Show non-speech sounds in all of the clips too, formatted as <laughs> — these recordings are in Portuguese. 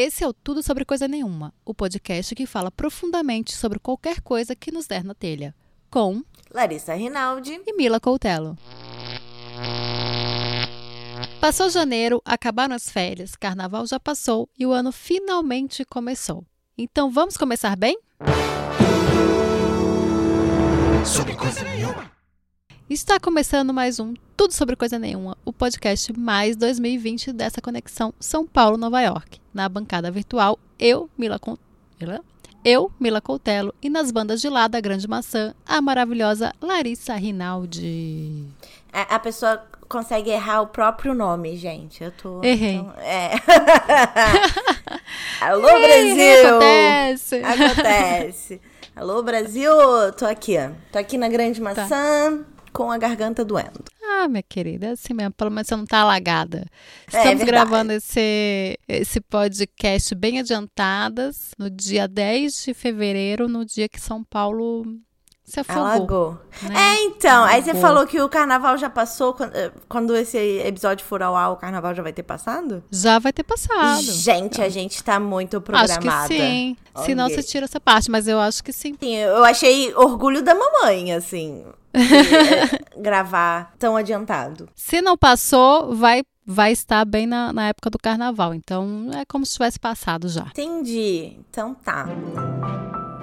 Esse é o Tudo Sobre Coisa Nenhuma, o podcast que fala profundamente sobre qualquer coisa que nos der na telha. Com Larissa Rinaldi e Mila Coutelo. Passou janeiro, acabaram as férias, carnaval já passou e o ano finalmente começou. Então vamos começar bem? Sobre coisa nenhuma. Está começando mais um Tudo Sobre Coisa Nenhuma, o podcast mais 2020 dessa conexão São Paulo-Nova York. Na bancada virtual, eu, Mila, Con... Mila? Eu, Mila Coutelo, e nas bandas de lá da Grande Maçã, a maravilhosa Larissa Rinaldi. A, a pessoa consegue errar o próprio nome, gente. Eu tô. Errei. então, é. <laughs> Alô, Ei, Brasil! Acontece! Acontece. Alô, Brasil! Tô aqui, ó. Tô aqui na Grande Maçã com a garganta doendo. Ah, minha querida, é assim mesmo. Pelo menos você não tá alagada. É, Estamos verdade. gravando esse, esse podcast bem adiantadas, no dia 10 de fevereiro, no dia que São Paulo se afogou. Alagou. né? É, então. Aí você Alagou. falou que o carnaval já passou. Quando, eh, quando esse episódio for ao ar, o carnaval já vai ter passado? Já vai ter passado. Gente, a gente tá muito Acho programada. que sim. Se não, você tira essa parte, mas eu acho que sim. Sim, eu achei orgulho da mamãe, assim, <laughs> gravar tão adiantado. Se não passou, vai, vai estar bem na, na época do carnaval. Então é como se tivesse passado já. Entendi. Então tá.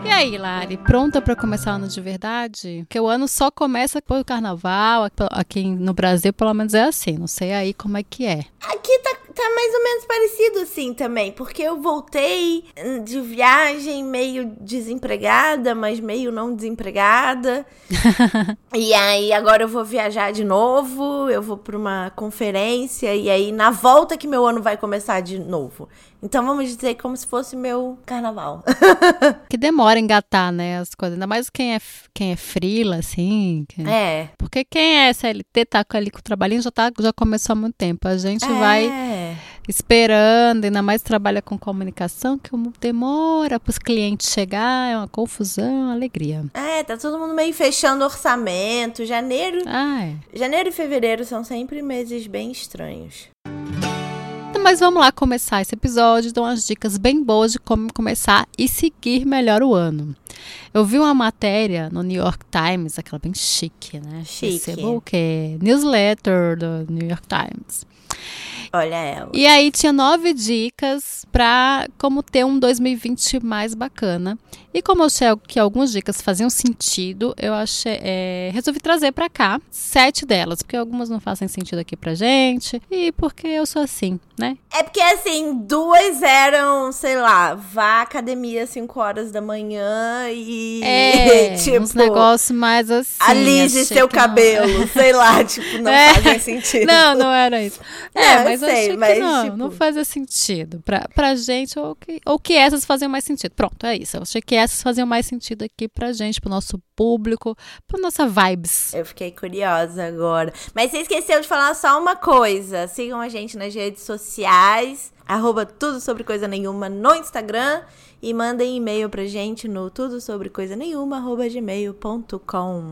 E aí, Lari, pronta pra começar o ano de verdade? Porque o ano só começa com o carnaval. Aqui no Brasil, pelo menos é assim. Não sei aí como é que é. Aqui tá, mais ou menos parecido assim também, porque eu voltei hum, de viagem meio desempregada, mas meio não desempregada. <laughs> e aí agora eu vou viajar de novo, eu vou pra uma conferência e aí na volta que meu ano vai começar de novo. Então vamos dizer como se fosse meu carnaval. <laughs> Que demora engatar, né, as coisas. Ainda mais quem é, quem é frila, assim. que- é. Porque quem é CLT, tá ali com o trabalhinho, já, tá, já começou há muito tempo. A gente vai É. esperando, ainda mais trabalha com comunicação, que demora para os clientes chegar, é uma confusão, uma alegria. É, tá todo mundo meio fechando orçamento. Janeiro, Ah, é. janeiro e fevereiro são sempre meses bem estranhos. Mas vamos lá começar esse episódio, dou umas dicas bem boas de como começar e seguir melhor o ano. Eu vi uma matéria no New York Times, aquela bem chique, né? Chique. Recebo o quê? Newsletter do New York Times. Olha ela. E aí tinha nove dicas para como ter um 2020 mais bacana. E como eu achei que algumas dicas faziam sentido, eu achei, é, resolvi trazer para cá sete delas, porque algumas não fazem sentido aqui pra gente e porque eu sou assim, né? É porque, assim, duas eram, sei lá, vá à academia às 5 horas da manhã e. É, <laughs> tipo, uns negócios mais assim. alise seu que não- cabelo, sei lá, tipo, não <laughs> É. fazem sentido. Não, não era isso. É, eu mas sei, mas, não, tipo- não fazia sentido. Pra, pra gente, ou que, ou que essas faziam mais sentido. Pronto, é isso. Eu achei que essas faziam mais sentido aqui pra gente, pro nosso público, pra nossa vibes. Eu fiquei curiosa agora. Mas você esqueceu de falar só uma coisa. Sigam a gente nas redes sociais, arroba tudo sobre coisa nenhuma no Instagram. E mandem e-mail pra gente no tudo sobre coisa nenhuma, arroba gmail.com.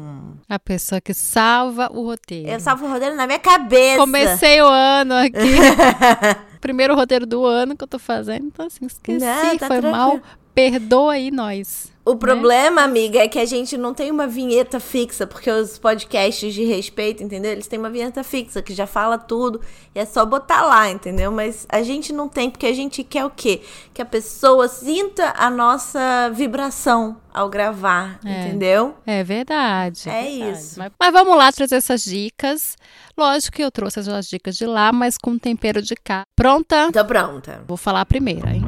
A pessoa que salva o roteiro. Eu salvo o roteiro na minha cabeça. Comecei o ano aqui. <laughs> Primeiro roteiro do ano que eu tô fazendo. Então, assim, esqueci. Não, tá foi tranquilo. mal. Perdoa aí nós. O problema, amiga, é que a gente não tem uma vinheta fixa, porque os podcasts de respeito, entendeu? Eles têm uma vinheta fixa que já fala tudo e é só botar lá, entendeu? Mas a gente não tem, porque a gente quer o quê? Que a pessoa sinta a nossa vibração ao gravar, É. entendeu? É verdade. É verdade. isso. Mas, mas vamos lá trazer essas dicas. Lógico que eu trouxe as dicas de lá, mas com tempero de cá. Pronta? Tô pronta. Vou falar a primeira, hein?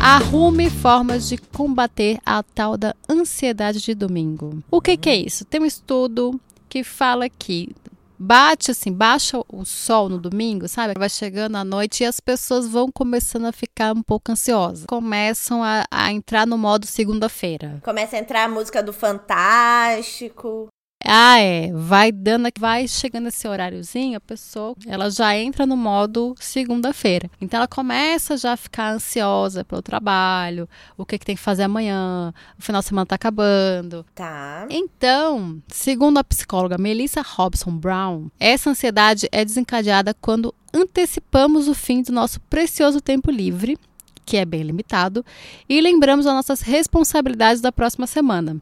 Arrume formas de combater a tal da ansiedade de domingo. O que, que é isso? Tem um estudo que fala que bate assim, baixa o sol no domingo, sabe? Vai chegando a noite e as pessoas vão começando a ficar um pouco ansiosas. Começam a, a entrar no modo segunda-feira. Começa a entrar a música do Fantástico. Ah, é. Vai dando, vai chegando esse horáriozinho, a pessoa, ela já entra no modo segunda-feira. Então ela começa já a ficar ansiosa pelo trabalho, o que, que tem que fazer amanhã, o final de semana tá acabando. Tá. Então, segundo a psicóloga Melissa Robson Brown, essa ansiedade é desencadeada quando antecipamos o fim do nosso precioso tempo livre, que é bem limitado, e lembramos as nossas responsabilidades da próxima semana.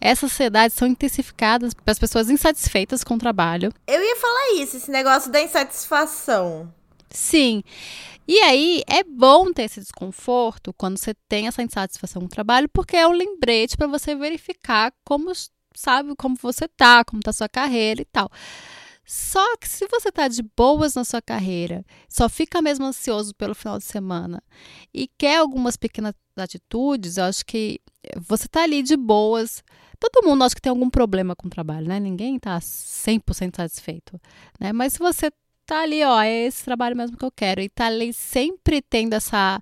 Essas ansiedades são intensificadas pelas pessoas insatisfeitas com o trabalho. Eu ia falar isso, esse negócio da insatisfação. Sim. E aí é bom ter esse desconforto quando você tem essa insatisfação com o trabalho, porque é um lembrete para você verificar como sabe como você tá, como tá a sua carreira e tal. Só que se você tá de boas na sua carreira, só fica mesmo ansioso pelo final de semana e quer algumas pequenas atitudes, eu acho que você tá ali de boas. Todo mundo acho que tem algum problema com o trabalho, né? Ninguém tá 100% satisfeito, né? Mas se você tá ali, ó, é esse trabalho mesmo que eu quero, e tá ali sempre tendo essa,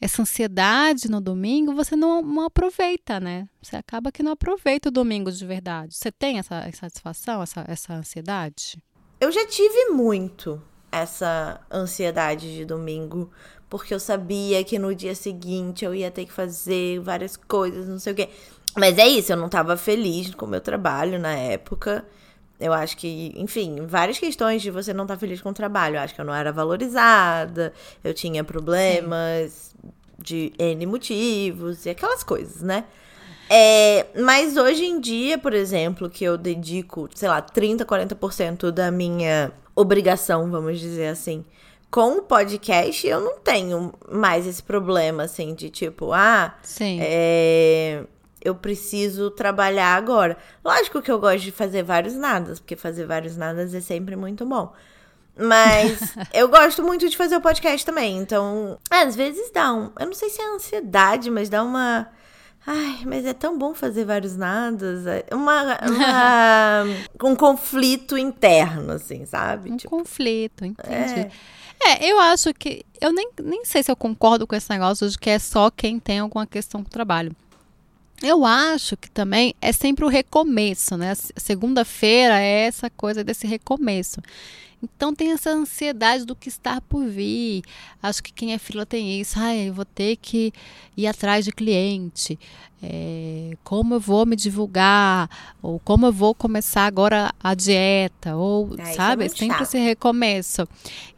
essa ansiedade no domingo, você não, não aproveita, né? Você acaba que não aproveita o domingo de verdade. Você tem essa insatisfação, essa, essa ansiedade? Eu já tive muito essa ansiedade de domingo, porque eu sabia que no dia seguinte eu ia ter que fazer várias coisas, não sei o quê. Mas é isso, eu não tava feliz com o meu trabalho na época. Eu acho que, enfim, várias questões de você não estar tá feliz com o trabalho. Eu acho que eu não era valorizada, eu tinha problemas Sim. de N motivos e aquelas coisas, né? É, mas hoje em dia, por exemplo, que eu dedico, sei lá, 30, 40% da minha obrigação, vamos dizer assim, com o podcast, eu não tenho mais esse problema, assim, de tipo, ah, Sim. É, eu preciso trabalhar agora. Lógico que eu gosto de fazer vários nadas, porque fazer vários nadas é sempre muito bom. Mas <laughs> eu gosto muito de fazer o podcast também. Então, às vezes dá um. Eu não sei se é ansiedade, mas dá uma. Ai, mas é tão bom fazer vários nadas. É uma, <laughs> uma um conflito interno, assim, sabe? Um tipo, conflito, entendi. É. É, eu acho que. Eu nem, nem sei se eu concordo com esse negócio de que é só quem tem alguma questão com o trabalho. Eu acho que também é sempre o recomeço, né? Segunda-feira é essa coisa desse recomeço. Então tem essa ansiedade do que está por vir. Acho que quem é fila tem isso. Ai, eu vou ter que ir atrás de cliente. É, como eu vou me divulgar? Ou como eu vou começar agora a dieta? Ou, é, sabe? É sempre chato. esse recomeço.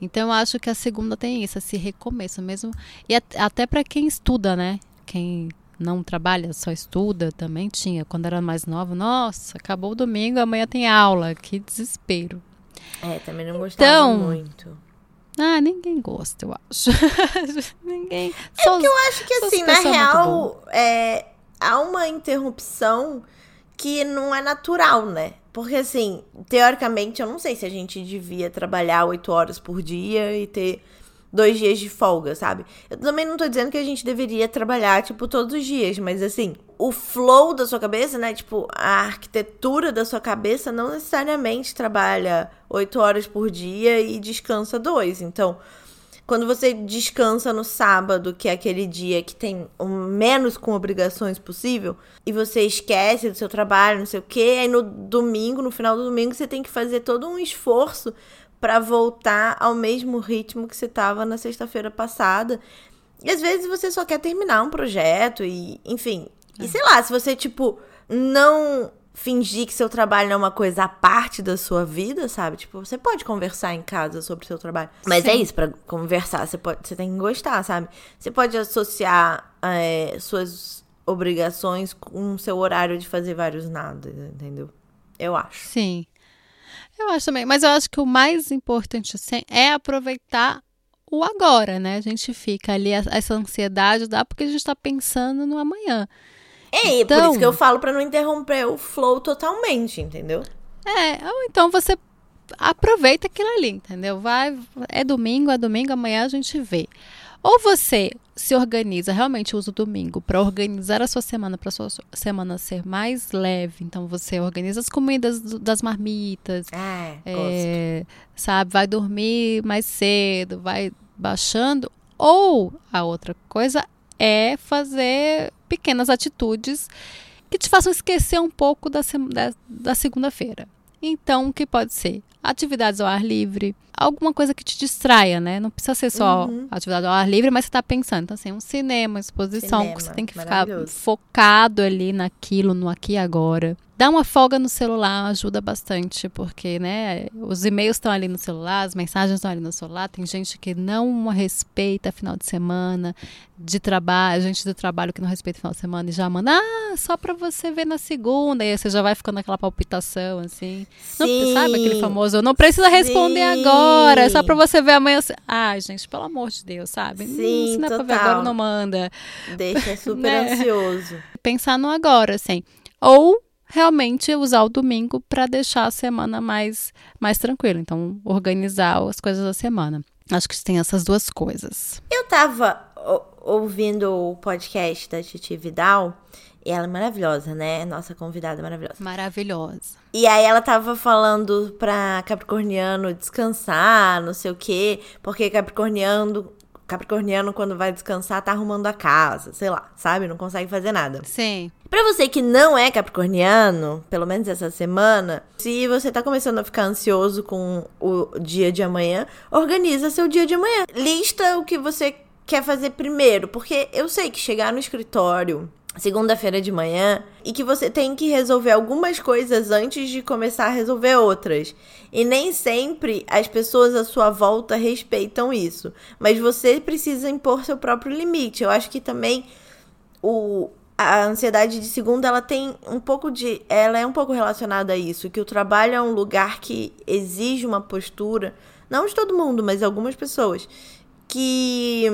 Então eu acho que a segunda tem isso, esse recomeço mesmo. E até para quem estuda, né? Quem não trabalha, só estuda, também tinha. Quando era mais nova, nossa, acabou o domingo, amanhã tem aula. Que desespero. É, também não gostava Então, muito. Ah, ninguém gosta, eu acho. <laughs> ninguém. É porque eu acho que, assim, na real, é, há uma interrupção que não é natural, né? Porque, assim, teoricamente, eu não sei se a gente devia trabalhar oito horas por dia e ter dois dias de folga, sabe? Eu também não tô dizendo que a gente deveria trabalhar, tipo, todos os dias, mas assim, o flow da sua cabeça, né? Tipo, a arquitetura da sua cabeça não necessariamente trabalha oito horas por dia e descansa dois. Então, quando você descansa no sábado, que é aquele dia que tem o menos com obrigações possível, e você esquece do seu trabalho, não sei o quê, aí no domingo, no final do domingo, você tem que fazer todo um esforço para voltar ao mesmo ritmo que você estava na sexta-feira passada. E às vezes você só quer terminar um projeto e, enfim. É. E sei lá, se você, tipo, não fingir que seu trabalho não é uma coisa à parte da sua vida, sabe? Tipo, você pode conversar em casa sobre o seu trabalho. Mas é Sim. é isso, para conversar, você, pode, você tem que gostar, sabe? Você pode associar é, suas obrigações com o seu horário de fazer vários nada, entendeu? Eu acho. Sim. Eu acho também, mas eu acho que o mais importante assim, é aproveitar o agora, né? A gente fica ali, essa ansiedade dá porque a gente está pensando no amanhã. É, então, por isso que eu falo para não interromper o flow totalmente, entendeu? É, ou então você aproveita aquilo ali, entendeu? Vai, é domingo, é domingo, amanhã a gente vê. Ou você se organiza, realmente usa o domingo para organizar a sua semana, para a sua semana ser mais leve. Então você organiza as comidas das marmitas, é, é, sabe? Vai dormir mais cedo, vai baixando. Ou a outra coisa é fazer pequenas atitudes que te façam esquecer um pouco da, da, da segunda-feira. Então, o que pode ser? Atividades ao ar livre, alguma coisa que te distraia, né? Não precisa ser só uhum. atividade ao ar livre, mas você está pensando. Então, assim, um cinema, exposição, cinema, você tem que ficar focado ali naquilo, no aqui e agora. Dar uma folga no celular ajuda bastante, porque, né, os e-mails estão ali no celular, as mensagens estão ali no celular, tem gente que não respeita final de semana, de trabalho, gente do trabalho que não respeita final de semana e já manda, ah, só para você ver na segunda, e aí você já vai ficando aquela palpitação, assim. Não, sabe aquele famoso, não precisa responder Sim. agora, é só para você ver amanhã. Ah, gente, pelo amor de Deus, sabe? Sim, se não é pra ver agora, não manda. Deixa super <laughs> né? ansioso. Pensar no agora, assim. Ou realmente usar o domingo para deixar a semana mais, mais tranquila. Então, organizar as coisas da semana. Acho que tem essas duas coisas. Eu tava ouvindo o podcast da Titi Vidal. E ela é maravilhosa, né? Nossa convidada é maravilhosa. Maravilhosa. E aí ela tava falando pra Capricorniano descansar, não sei o quê, porque Capricorniano Capricorniano, quando vai descansar, tá arrumando a casa, sei lá, sabe? Não consegue fazer nada. Sim. Pra você que não é capricorniano, pelo menos essa semana, se você tá começando a ficar ansioso com o dia de amanhã, organiza seu dia de amanhã. Lista o que você quer fazer primeiro, porque eu sei que chegar no escritório segunda-feira de manhã e que você tem que resolver algumas coisas antes de começar a resolver outras. E nem sempre as pessoas à sua volta respeitam isso, mas você precisa impor seu próprio limite. Eu acho que também o a ansiedade de segunda ela tem um pouco de ela é um pouco relacionada a isso, que o trabalho é um lugar que exige uma postura, não de todo mundo, mas algumas pessoas que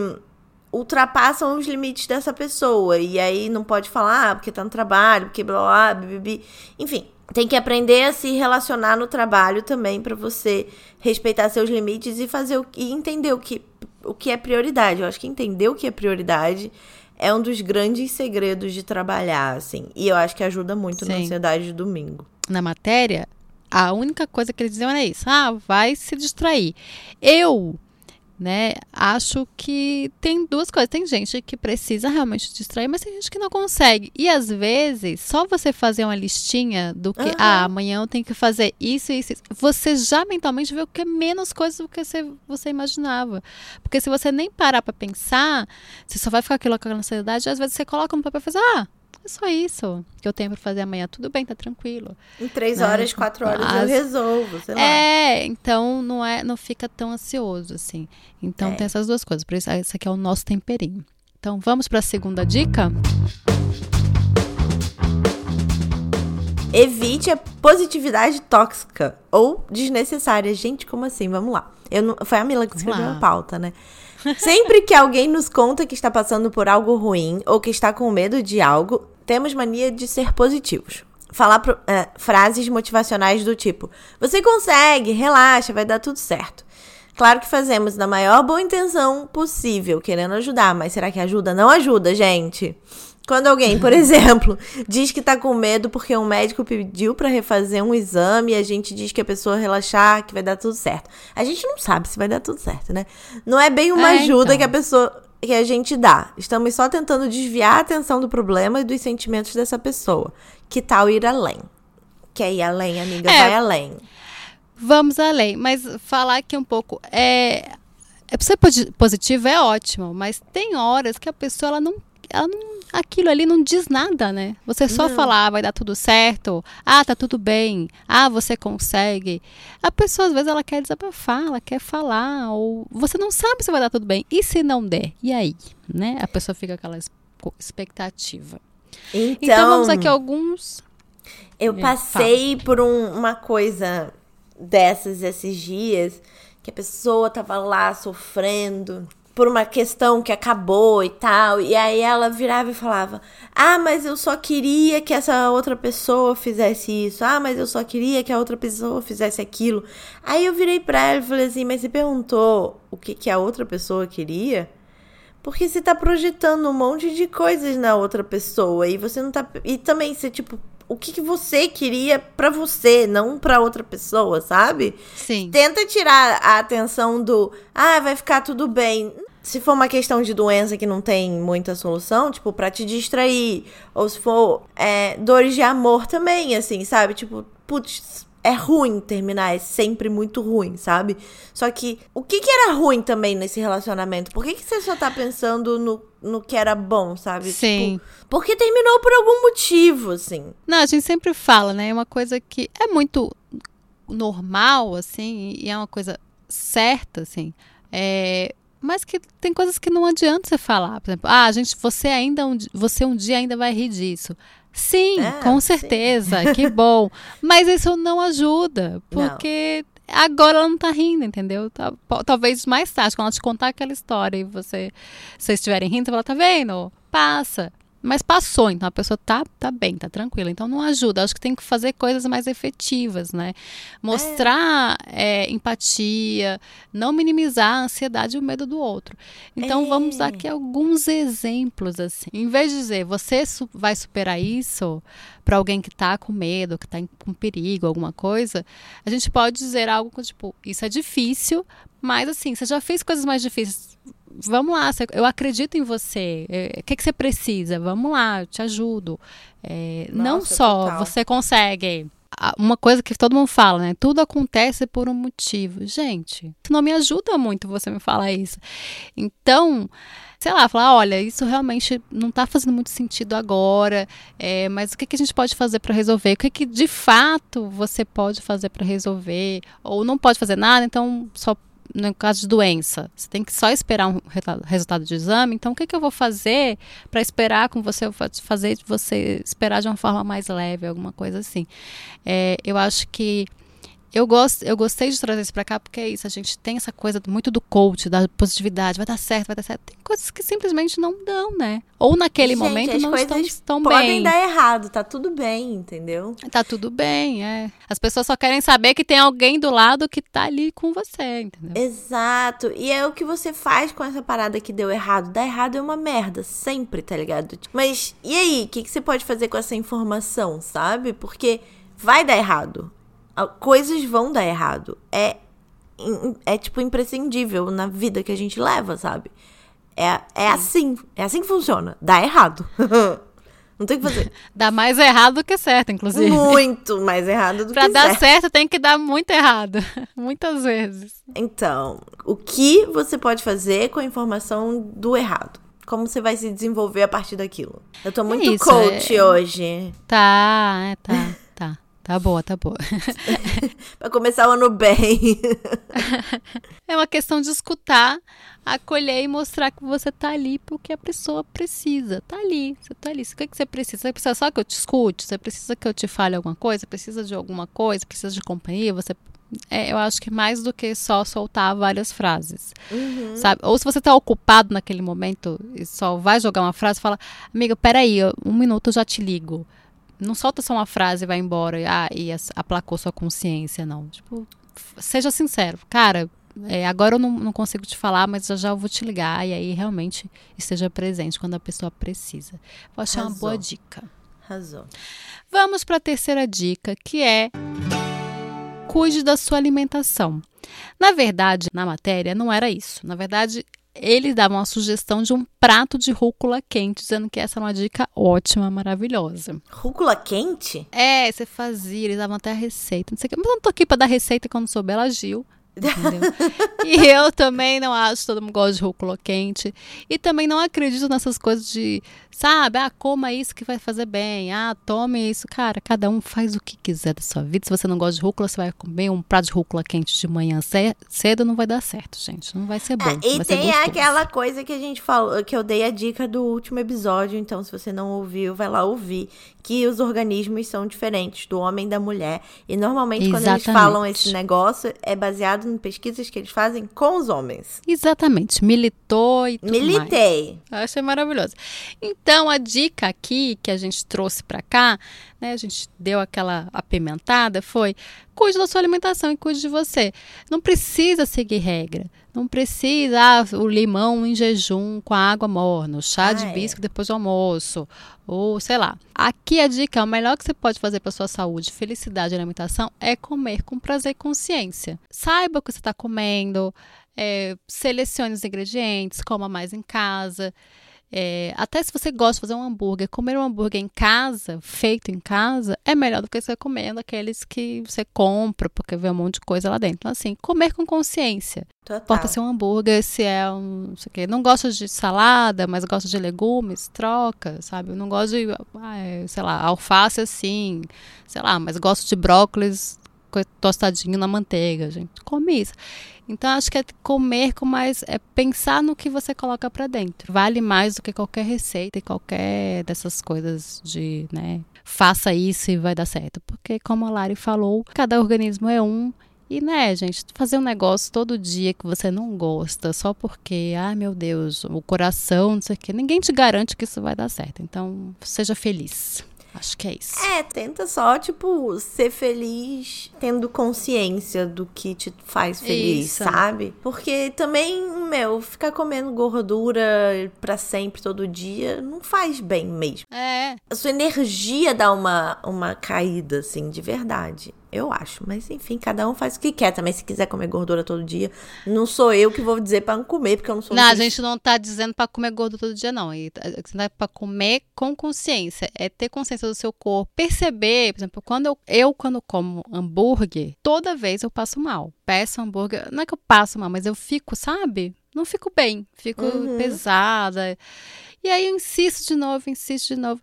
ultrapassam os limites dessa pessoa. E aí não pode falar, ah, porque tá no trabalho, porque blá blá, blá Enfim, tem que aprender a se relacionar no trabalho também para você respeitar seus limites e fazer o, e entender o que, o que é prioridade. Eu acho que entender o que é prioridade é um dos grandes segredos de trabalhar, assim. E eu acho que ajuda muito Sim. na ansiedade de domingo. Na matéria, a única coisa que eles diziam era isso: ah, vai se distrair. Eu né? Acho que tem duas coisas. Tem gente que precisa realmente distrair, mas tem gente que não consegue. E às vezes, só você fazer uma listinha do que, uhum. ah, amanhã eu tenho que fazer isso e isso, isso, você já mentalmente vê o que é menos coisa do que você, você imaginava. Porque se você nem parar para pensar, você só vai ficar aquilo com a ansiedade, às vezes você coloca no papel e faz, ah, é só isso que eu tenho para fazer amanhã. Tudo bem, tá tranquilo. Em três né? horas, quatro horas As... eu resolvo, sei lá. É, então não é, não fica tão ansioso assim. Então é. tem essas duas coisas. Por isso, esse aqui é o nosso temperinho. Então vamos para a segunda dica? Evite a positividade tóxica ou desnecessária. Gente, como assim? Vamos lá. Eu não, foi a Mila que escreveu a pauta, né? Sempre que alguém nos conta que está passando por algo ruim ou que está com medo de algo, temos mania de ser positivos. Falar pro, é, frases motivacionais do tipo: Você consegue, relaxa, vai dar tudo certo. Claro que fazemos na maior boa intenção possível, querendo ajudar, mas será que ajuda? Não ajuda, gente. Quando alguém, por <laughs> exemplo, diz que tá com medo porque um médico pediu para refazer um exame e a gente diz que a pessoa relaxar, que vai dar tudo certo. A gente não sabe se vai dar tudo certo, né? Não é bem uma é, ajuda então. que a pessoa que a gente dá. Estamos só tentando desviar a atenção do problema e dos sentimentos dessa pessoa. Que tal ir além? Quer ir além, amiga? É, vai além. Vamos além, mas falar aqui um pouco. É, é ser positivo é ótimo, mas tem horas que a pessoa ela não ela não, aquilo ali não diz nada, né? Você só não. falar, ah, vai dar tudo certo, ah, tá tudo bem, ah, você consegue. A pessoa, às vezes, ela quer desabafar, ela quer falar, ou você não sabe se vai dar tudo bem. E se não der? E aí? Né? A pessoa fica com aquela expectativa. Então, então vamos aqui alguns. Eu é, passei Fala. por um, uma coisa dessas esses dias, que a pessoa tava lá sofrendo por uma questão que acabou e tal. E aí ela virava e falava: Ah, mas eu só queria que essa outra pessoa fizesse isso. Ah, mas eu só queria que a outra pessoa fizesse aquilo. Aí eu virei pra ela e falei assim: Mas você perguntou o que, que a outra pessoa queria? Porque você tá projetando um monte de coisas na outra pessoa e você não tá. E também você, tipo, o que, que você queria para você, não para outra pessoa, sabe? Sim. Tenta tirar a atenção do, ah, vai ficar tudo bem. Se for uma questão de doença que não tem muita solução, tipo, pra te distrair. Ou se for é, dores de amor também, assim, sabe? Tipo, putz, é ruim terminar, é sempre muito ruim, sabe? Só que o que, que era ruim também nesse relacionamento? Por que, que você só tá pensando no, no que era bom, sabe? Sim. Tipo, porque terminou por algum motivo, assim. Não, a gente sempre fala, né? É uma coisa que é muito normal, assim, e é uma coisa certa, assim. É, mas que tem coisas que não adianta você falar. Por exemplo, ah, gente, você ainda um, você um dia ainda vai rir disso. Sim, É, com sim. certeza, que bom. <laughs> Mas isso não ajuda, porque agora ela não tá rindo, entendeu? Tá- talvez mais tarde, quando ela te contar aquela história e você, vocês estiverem rindo, você fala, tá vendo? Passa. Mas passou, então a pessoa tá, tá bem, tá tranquila. Então não ajuda. Acho que tem que fazer coisas mais efetivas, né? Mostrar é, empatia, não minimizar a ansiedade e o medo do outro. Então É. vamos dar aqui alguns exemplos, assim. Em vez de dizer, você vai superar isso para alguém que tá com medo, que tá em- com perigo, alguma coisa, a gente pode dizer algo como, tipo, isso é difícil, mas assim, você já fez coisas mais difíceis. Vamos lá, eu acredito em você. É, O que, que você precisa? Vamos lá, eu te ajudo. É, não Nossa, só total. você consegue. Uma coisa que todo mundo fala, né? Tudo acontece por um motivo. Gente, isso não me ajuda muito você me falar isso. Então, sei lá, falar, olha, isso realmente não está fazendo muito sentido agora, é, mas o que, que a gente pode fazer para resolver? O que, que de fato você pode fazer para resolver? Ou não pode fazer nada, então só no caso de doença, você tem que só esperar um resultado de exame. Então, o que, que eu vou fazer para esperar com você, fa- fazer de você esperar de uma forma mais leve, alguma coisa assim? É, eu acho que eu, gosto, eu gostei de trazer isso pra cá porque é isso, a gente tem essa coisa muito do coach, da positividade, vai dar certo, vai dar certo. Tem coisas que simplesmente não dão, né? Ou naquele Gente, momento as não estão, estão Podem bem. dar errado, tá tudo bem, entendeu? Tá tudo bem, é. As pessoas só querem saber que tem alguém do lado que tá ali com você, entendeu? Exato. E é o que você faz com essa parada que deu errado. Dar errado é uma merda, sempre, tá ligado? Mas e aí, o que, que você pode fazer com essa informação, sabe? Porque vai dar errado. Coisas vão dar errado. É, é tipo imprescindível na vida que a gente leva, sabe? É, é assim. É assim que funciona. Dá errado. <laughs> Não tem o que fazer. <laughs> Dá mais errado do que certo, inclusive. Muito mais errado do Pra que dar certo. certo tem que dar muito errado. <laughs> Muitas vezes. Então, o que você pode fazer com a informação do errado? Como você vai se desenvolver a partir daquilo? Eu tô muito isso, coach é- hoje. Tá, é, tá, tá. Boa, tá boa. <laughs> Pra começar o ano bem. É uma questão de escutar, acolher e mostrar que você tá ali porque a pessoa precisa. Tá ali, você tá ali. O que, que você precisa? Você precisa só que eu te escute? Você precisa que eu te fale alguma coisa? Precisa de alguma coisa? Precisa de companhia? Você. É, eu acho que mais do que só soltar várias frases, sabe? Ou se você tá ocupado naquele momento e só vai jogar uma frase, fala, amiga, peraí, um minuto eu já te ligo. Não solta só uma frase e vai embora, e, ah, e aplacou sua consciência, não. Tipo, seja sincero, cara, é, agora eu não, não consigo te falar, mas já já eu vou te ligar, e aí realmente esteja presente quando a pessoa precisa. Eu achei uma boa dica. Arrasou. Vamos para a terceira dica, que é cuide da sua alimentação. Na verdade, na matéria não era isso. Na verdade, eles davam a sugestão de um prato de rúcula quente, dizendo que essa é uma dica ótima, maravilhosa. Rúcula quente? É, você fazia, eles davam até a receita, não sei o que. Mas eu não tô aqui pra dar receita quando souber, ela Gil. Entendeu? <laughs> e eu também não acho que todo mundo gosta de rúcula quente. E também não acredito nessas coisas de, sabe, ah, coma isso que vai fazer bem. Ah, tome isso. Cara, cada um faz o que quiser da sua vida. Se você não gosta de rúcula, você vai comer um prato de rúcula quente de manhã ce- cedo, não vai dar certo, gente. Não vai ser bom. Ah, e tem aquela coisa que a gente falou, que eu dei a dica do último episódio, então se você não ouviu, vai lá ouvir, que os organismos são diferentes do homem e da mulher. E normalmente quando eles Exatamente. falam esse negócio, é baseado em pesquisas que eles fazem com os homens. Exatamente. Militou e tudo mais. Militei. Eu achei maravilhoso. Então, a dica aqui que a gente trouxe pra cá, né, a gente deu aquela apimentada, foi cuide da sua alimentação e cuide de você. Não precisa seguir regra. Não precisa, ah, o limão em jejum com a água morna, o chá de Ah, é. hibisco depois do almoço, ou sei lá. Aqui a dica, o melhor que você pode fazer para sua saúde, felicidade e alimentação é comer com prazer e consciência. Saiba o que você está comendo, é, selecione os ingredientes, coma mais em casa. É, até se você gosta de fazer um hambúrguer, comer um hambúrguer em casa, feito em casa, é melhor do que você comendo aqueles que você compra, porque vê um monte de coisa lá dentro. Então, assim, comer com consciência. Total. Importa ser um hambúrguer, se é um. Não, sei o quê. não gosta de salada, mas gosta de legumes, troca, sabe? Eu não gosto de, ah, é, sei lá, alface assim, sei lá, mas gosto de brócolis tostadinho na manteiga, gente. Come isso. Então acho que é comer com mais é pensar no que você coloca para dentro. Vale mais do que qualquer receita e qualquer dessas coisas de, né, faça isso e vai dar certo. Porque como a Lari falou, cada organismo é um e, né, gente, fazer um negócio todo dia que você não gosta, só porque, ai meu Deus, o coração, não sei o quê, ninguém te garante que isso vai dar certo. Então, seja feliz. Acho que é isso. É, tenta só, tipo, ser feliz tendo consciência do que te faz feliz, Isso. sabe? Porque também, meu, ficar comendo gordura pra sempre, todo dia, não faz bem mesmo. É, A sua energia dá uma, uma caída, assim, de verdade. Eu acho. Mas, enfim, cada um faz o que quer também. Se quiser comer gordura todo dia, não sou eu que vou dizer pra não comer, porque eu não sou Não, a gente não tá dizendo pra comer gordo todo dia, não. E, eh, é pra comer com consciência. É ter consciência do seu corpo. Perceber, por exemplo, quando eu, eu quando como hambúrguer, toda vez eu passo mal. Peço hambúrguer, não é que eu passo mal, mas eu fico, sabe? Não fico bem. Fico Uhum. pesada. E aí eu insisto de novo, insisto de novo.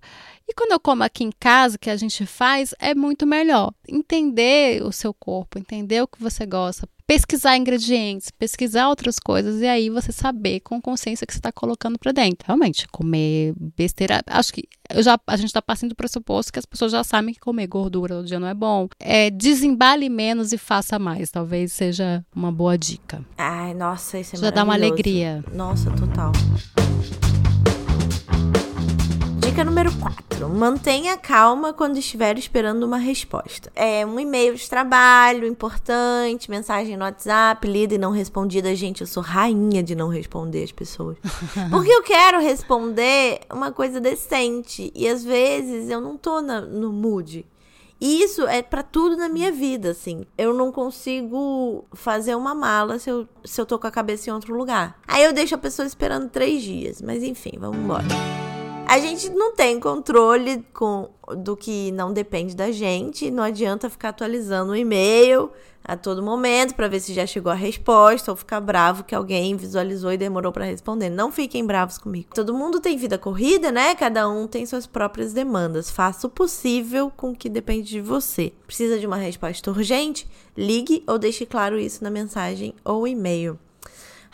E quando eu como aqui em casa, que a gente faz, é muito melhor. Entender o seu corpo, entender o que você gosta, pesquisar ingredientes, pesquisar outras coisas e aí você saber com consciência que você está colocando para dentro. Realmente, comer besteira, acho que já, a gente está passando do pressuposto que as pessoas já sabem que comer gordura todo dia não é bom. É, desembale menos e faça mais. Talvez seja uma boa dica. Ai, nossa, isso é Já dá uma alegria. Nossa, total. Dica número 4. Mantenha calma quando estiver esperando uma resposta. É um e-mail de trabalho importante, mensagem no WhatsApp, lida e não respondida. Gente, eu sou rainha de não responder as pessoas. <laughs> Porque eu quero responder uma coisa decente. E às vezes eu não tô na- no mood. E isso é pra tudo na minha vida, assim. Eu não consigo fazer uma mala se eu, se eu tô com a cabeça em outro lugar. Aí eu deixo a pessoa esperando três dias. Mas enfim, vamos embora. A gente não tem controle com, do que não depende da gente. Não adianta ficar atualizando o e-mail a todo momento pra ver se já chegou a resposta ou ficar bravo que alguém visualizou e demorou pra responder. Não fiquem bravos comigo. Todo mundo tem vida corrida, né? Cada um tem suas próprias demandas. Faça o possível com o que depende de você. Precisa de uma resposta urgente? Ligue ou deixe claro isso na mensagem ou e-mail.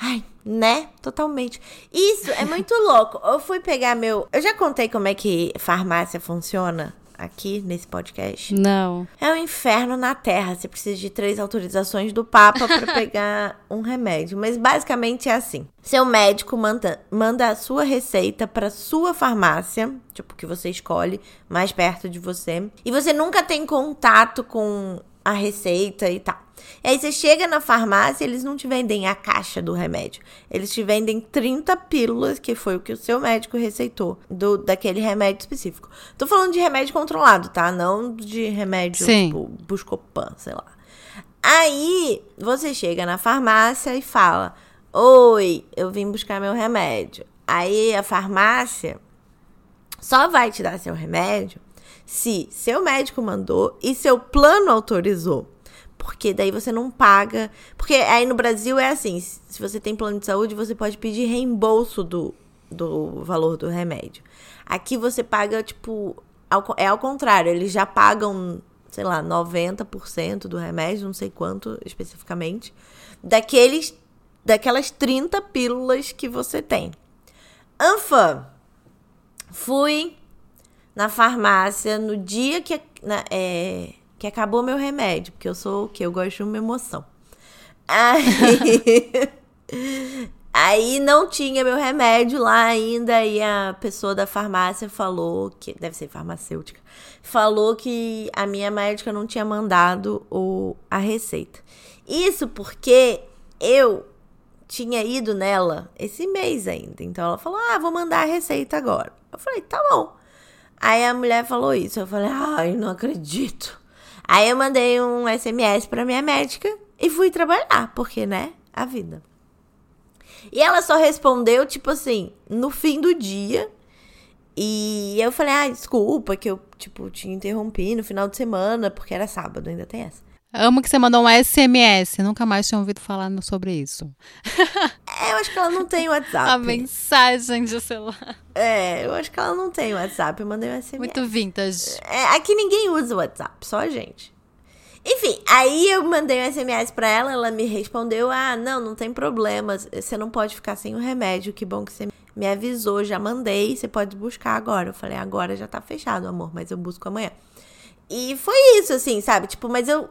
Ai, né? Totalmente. Isso é muito <laughs> louco. Eu fui pegar meu. Eu já contei como é que farmácia funciona aqui nesse podcast. Não. É um inferno na Terra. Você precisa de três autorizações do Papa para <laughs> pegar um remédio. Mas basicamente é assim: seu médico manda, manda a sua receita para sua farmácia, tipo que você escolhe mais perto de você, e você nunca tem contato com a receita e tal. E aí você chega na farmácia, eles não te vendem a caixa do remédio. Eles te vendem 30 pílulas, que foi o que o seu médico receitou, do daquele remédio específico. Tô falando de remédio controlado, tá? Não de remédio Sim. tipo Buscopan, sei lá. Aí você chega na farmácia e fala: Oi, eu vim buscar meu remédio. Aí a farmácia só vai te dar seu remédio se seu médico mandou e seu plano autorizou. Porque daí você não paga. Porque aí no Brasil é assim: se você tem plano de saúde, você pode pedir reembolso do, do valor do remédio. Aqui você paga, tipo, é ao contrário, eles já pagam, sei lá, 90% do remédio, não sei quanto especificamente, daqueles, daquelas 30 pílulas que você tem. Anfã, fui na farmácia no dia que, na- é, que acabou meu remédio, porque eu sou o quê? Eu gosto de uma emoção. Aí, <laughs> aí não tinha meu remédio lá ainda, e a pessoa da farmácia falou que, deve ser farmacêutica, falou que a minha médica não tinha mandado o, a receita. Isso porque eu tinha ido nela esse mês ainda. Então ela falou: Ah, vou mandar a receita agora. Eu falei: Tá bom. Aí a mulher falou isso. Eu falei: Ai, não acredito. Aí eu mandei um SMS pra minha médica e fui trabalhar, porque, né? A vida. E ela só respondeu, tipo assim, no fim do dia. E eu falei, ah, desculpa que eu, tipo, te interrompi no final de semana, porque era sábado, ainda tem essa. Amo que você mandou um SMS. Nunca mais tinha ouvido falar no- sobre isso. É, eu acho que ela não tem <laughs> WhatsApp. A mensagem de celular. É, eu acho que ela não tem WhatsApp. Eu mandei um SMS. Muito vintage. É, aqui ninguém usa o WhatsApp, só a gente. Enfim, aí eu mandei um SMS pra ela, ela me respondeu: Ah, não, não tem problema, você não pode ficar sem o remédio, que bom que você me avisou, já mandei, você pode buscar agora. Eu falei: Agora já tá fechado, amor, mas eu busco amanhã. E foi isso, assim, sabe? Tipo, mas eu,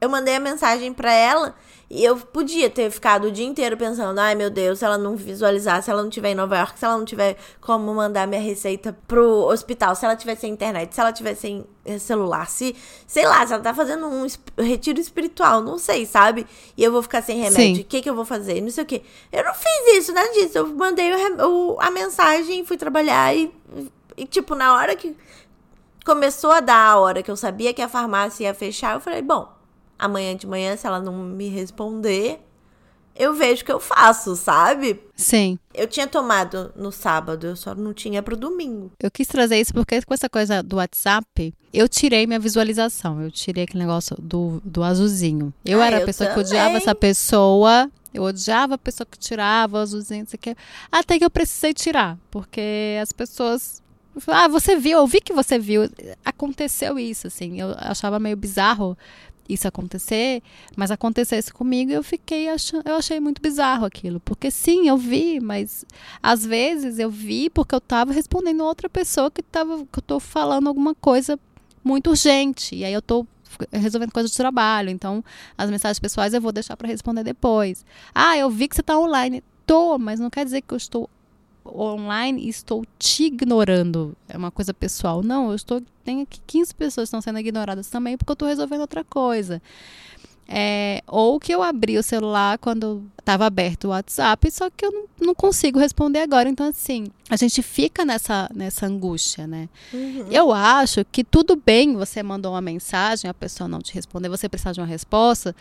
eu mandei a mensagem pra ela e eu podia ter ficado o dia inteiro pensando: Ai meu Deus, se ela não visualizar, se ela não tiver em Nova York, se ela não tiver como mandar minha receita pro hospital, se ela tiver sem internet, se ela tiver sem eh, celular, se, sei lá, se ela tá fazendo um retiro espiritual, não sei, sabe? E eu vou ficar sem remédio, o que que eu vou fazer? Não sei o que. Eu não fiz isso, nada disso. Eu mandei o o- a mensagem, fui trabalhar e, e, tipo, na hora que começou a dar a hora que eu sabia que a farmácia ia fechar, eu falei, bom, amanhã de manhã, se ela não me responder, eu vejo o que eu faço, sabe? Sim. Eu tinha tomado no sábado, eu só não tinha pro domingo. Eu quis trazer isso porque com essa coisa do WhatsApp, eu tirei minha visualização. Eu tirei aquele negócio do, do azulzinho. Eu Ah, era a eu pessoa que também. odiava essa pessoa. Eu odiava a pessoa que tirava o azulzinho, não sei o quê. Até que eu precisei tirar. Porque as pessoas. Ah, você viu, eu vi que você viu. Aconteceu isso, assim. Eu achava meio bizarro isso acontecer, mas aconteceu isso comigo eu fiquei achando, eu achei muito bizarro aquilo, porque sim, eu vi, mas às vezes eu vi porque eu estava respondendo outra pessoa que tava, que eu tô falando alguma coisa muito urgente, e aí eu tô resolvendo coisa de trabalho, então as mensagens pessoais eu vou deixar para responder depois. Ah, eu vi que você tá online. Tô, mas não quer dizer que eu estou online e estou te ignorando. É uma coisa pessoal. Não, eu estou. Tem aqui 15 pessoas que estão sendo ignoradas também porque eu estou resolvendo outra coisa. É, ou que eu abri o celular quando estava aberto o WhatsApp, só que eu não, não consigo responder agora. Então, assim, a gente fica nessa, nessa angústia, né? Eu acho que tudo bem você mandou uma mensagem, a pessoa não te responder, você precisar de uma resposta.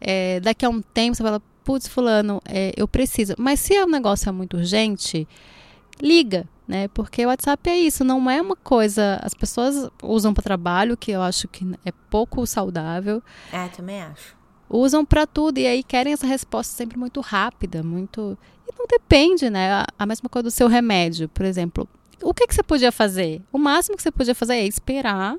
é, daqui a um tempo você fala, putz, fulano, é, eu preciso. Mas se o negócio é muito urgente, liga, né? Porque o WhatsApp é isso, não é uma coisa. As pessoas usam para trabalho, que eu acho que é pouco saudável. É, também acho. Usam para tudo e aí querem essa resposta sempre muito rápida, muito. E não depende, né? A, a mesma coisa do seu remédio, por exemplo. O que, que você podia fazer? O máximo que você podia fazer é esperar.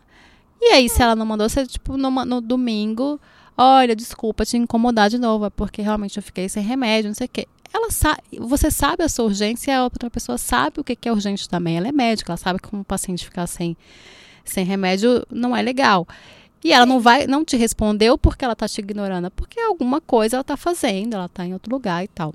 E aí, se ela não mandou, você, tipo, no, no domingo, olha, desculpa te incomodar de novo, porque realmente eu fiquei sem remédio, não sei o quê. Ela sabe, você sabe a sua urgência a outra pessoa sabe o que é urgente também. Ela é médica, ela sabe que um paciente ficar sem, sem remédio não é legal. E ela não vai, não te respondeu porque ela tá te ignorando, é porque alguma coisa ela tá fazendo, ela tá em outro lugar e tal.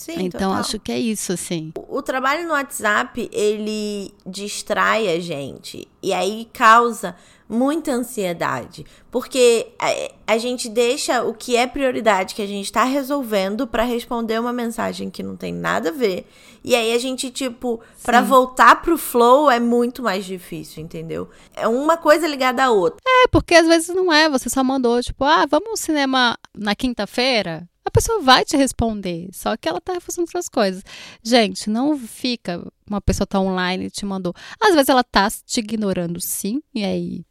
Sim, então total. acho que é isso, assim. O o trabalho no WhatsApp, ele distrai a gente e aí causa muita ansiedade, porque a, a gente deixa o que é prioridade que a gente tá resolvendo pra responder uma mensagem que não tem nada a ver. E aí a gente tipo, pra Sim. voltar pro flow é muito mais difícil, entendeu? É uma coisa ligada à outra. É, porque às vezes não é, você só mandou, tipo, ah, vamos ao cinema na quinta-feira? A pessoa vai te responder, só que ela tá fazendo outras coisas. Gente, não fica, uma pessoa tá online e te mandou. Às vezes ela tá te ignorando sim, e aí,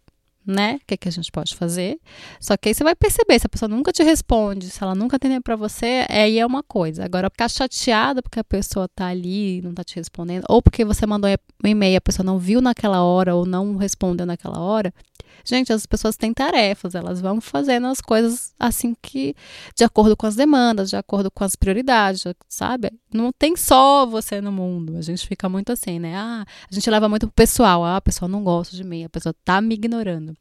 né? O que, que a gente pode fazer? Só que aí você vai perceber, se a pessoa nunca te responde, se ela nunca atender pra você, aí é uma coisa. Agora, ficar chateada porque a pessoa tá ali e não tá te respondendo, ou porque você mandou um e-mail e a pessoa não viu naquela hora ou não respondeu naquela hora, Gente, as pessoas têm tarefas, elas vão fazendo as coisas assim que, de acordo com as demandas, de acordo com as prioridades, sabe? Não tem só você no mundo. A gente fica muito assim, né? Ah, a gente leva muito pro pessoal. Ah, a pessoa não gosta de mim, a pessoa tá me ignorando.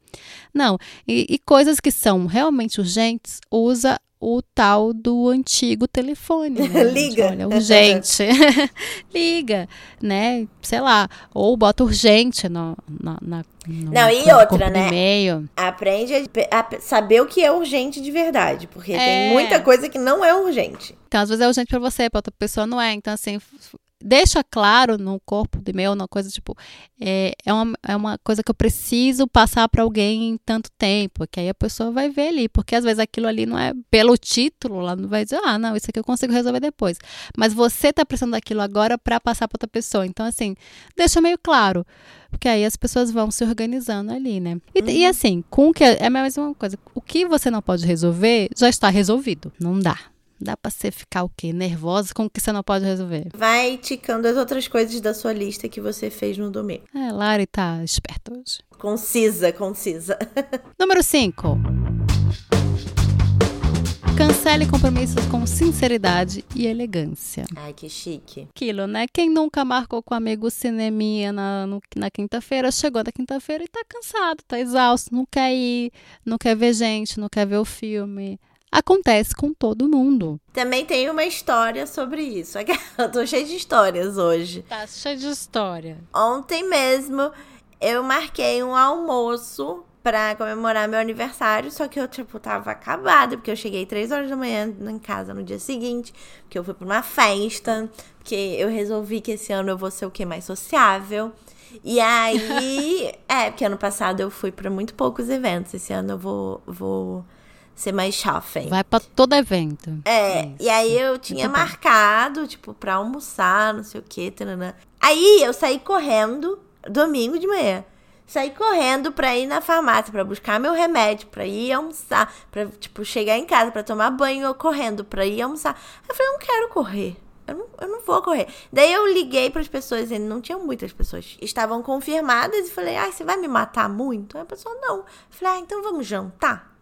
Não. E, e coisas que são realmente urgentes, usa o tal do antigo telefone. Né? <laughs> Liga. Olha, urgente. <laughs> Liga, né? Sei lá. Ou bota urgente no, na, na, no Não, e outra, né? e-mail. Aprende a, a saber o que é urgente de verdade, porque É. tem muita coisa que não é urgente. Então, às vezes é urgente pra você, pra outra pessoa não é. Então, assim, deixa claro no corpo de meu, uma coisa tipo, é, é, uma, é uma coisa que eu preciso passar para alguém em tanto tempo, que aí a pessoa vai ver ali, porque às vezes aquilo ali não é pelo título, lá não vai dizer, ah, não, isso aqui eu consigo resolver depois. Mas você tá precisando daquilo agora para passar para outra pessoa. Então, assim, deixa meio claro. Porque aí as pessoas vão se organizando ali, né? E, uhum. e assim, com que é a mesma coisa. O que você não pode resolver já está resolvido. Não dá. Dá pra você ficar o quê? Nervosa com o que você não pode resolver. Vai ticando as outras coisas da sua lista que você fez no domingo. É, Lari tá esperta hoje. Concisa, concisa. <laughs> Número 5. Cancele compromissos com sinceridade e elegância. Ai, que chique. Aquilo, né? Quem nunca marcou com amigo cineminha na, na quinta-feira, chegou na quinta-feira e tá cansado, tá exausto, não quer ir, não quer ver gente, não quer ver o filme acontece com todo mundo. Também tem uma história sobre isso. <laughs> Eu tô cheia de histórias hoje. Tá cheia de história. Ontem mesmo eu marquei um almoço pra comemorar meu aniversário, só que eu, tipo, tava acabada, porque eu cheguei três horas da manhã em casa no dia seguinte, porque eu fui pra uma festa, porque eu resolvi que esse ano eu vou ser o quê? Mais sociável. E aí, <laughs> é, porque ano passado eu fui para muito poucos eventos, esse ano eu vou, vou ser mais chafem. Vai para todo evento. É, Isso. e aí eu tinha Muito marcado, bom. tipo, pra almoçar, não sei o que, tanana. Aí eu saí correndo, domingo de manhã. Saí correndo pra ir na farmácia, pra buscar meu remédio, pra ir almoçar, pra, tipo, chegar em casa, pra tomar banho, eu correndo, pra ir almoçar. Eu falei, eu não quero correr. Eu não, eu não vou correr. Daí eu liguei para as pessoas, e não tinham muitas pessoas. Estavam confirmadas e falei, ai, você vai me matar muito? Aí a pessoa, não. Eu falei, ah, então vamos jantar?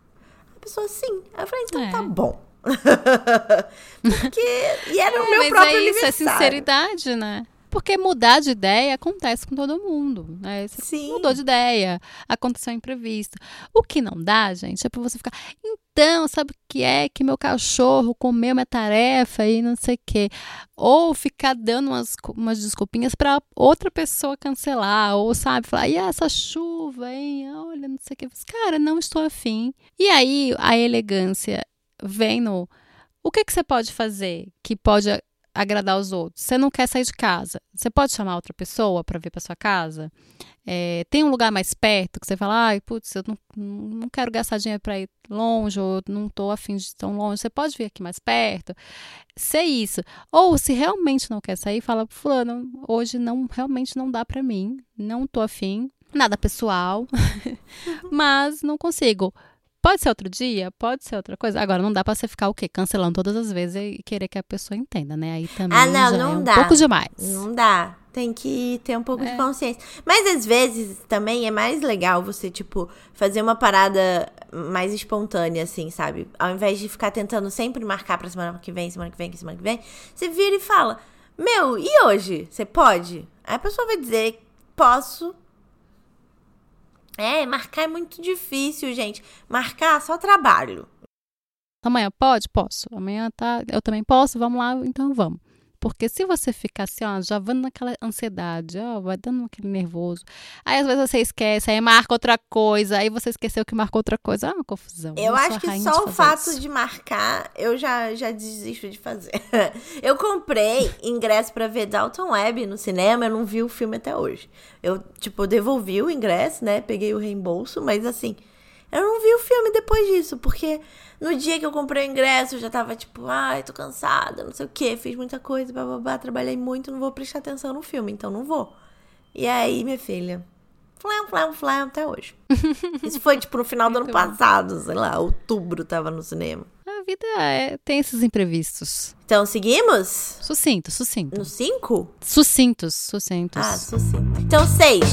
Pessoa, sim. Aí eu falei, então tá é. tá bom. <laughs> Porque. E era é, o meu mas próprio é isso, é sinceridade, né? Porque mudar de ideia acontece com todo mundo. Né? Você Sim. mudou de ideia, aconteceu um imprevisto. O que não dá, gente, é pra você ficar. Então, sabe o que é que meu cachorro comeu minha tarefa e não sei o quê? Ou ficar dando umas, umas desculpinhas para outra pessoa cancelar. Ou, sabe, falar, e essa chuva, hein? Olha, não sei o quê. Cara, não estou afim. E aí a elegância vem no. O que, que você pode fazer que pode agradar os outros. Você não quer sair de casa. Você pode chamar outra pessoa para vir para sua casa. É, tem um lugar mais perto que você fala, ai, putz, eu não, não quero gastar dinheiro para ir longe, ou não estou afim de ir tão longe. Você pode vir aqui mais perto. Ser isso. Ou se realmente não quer sair, fala, fulano, hoje não realmente não dá para mim, não estou afim. Nada pessoal, <laughs> mas não consigo. Pode ser outro dia, pode ser outra coisa. Agora, não dá pra você ficar o quê? Cancelando todas as vezes e querer que a pessoa entenda, né? Aí também ah, não, não é um dá. pouco demais. Não dá. Tem que ter um pouco é. de consciência. Mas às vezes também é mais legal você, tipo, fazer uma parada mais espontânea, assim, sabe? Ao invés de ficar tentando sempre marcar pra semana que vem, semana que vem, semana que vem, você vira e fala: Meu, e hoje? Você pode? Aí a pessoa vai dizer: Posso, é, marcar é muito difícil, gente. Marcar só trabalho. Amanhã pode? Posso. Amanhã tá. Eu também posso, vamos lá, então vamos. Porque se você ficar assim, ó, já vando naquela ansiedade, ó, vai dando aquele nervoso. Aí às vezes você esquece, aí marca outra coisa, aí você esqueceu que marcou outra coisa. Ah, uma confusão. Eu acho que só o fato isso. de marcar, eu já, já desisto de fazer. <laughs> eu comprei ingresso para ver Dalton Web no cinema, eu não vi o filme até hoje. Eu, tipo, devolvi o ingresso, né? Peguei o reembolso, mas assim, eu não vi o filme depois disso, porque no dia que eu comprei o ingresso, eu já tava tipo, ai, tô cansada, não sei o que, fiz muita coisa, bababá, trabalhei muito, não vou prestar atenção no filme, então não vou. E aí, minha filha, flam, flam, flam, até hoje. <laughs> Isso foi tipo no final do ano passado, sei lá, outubro tava no cinema. A vida é, tem esses imprevistos. Então, seguimos? Sucinto, sucinto. No cinco? Sucintos, sucintos. Ah, sucinto. Então, seis.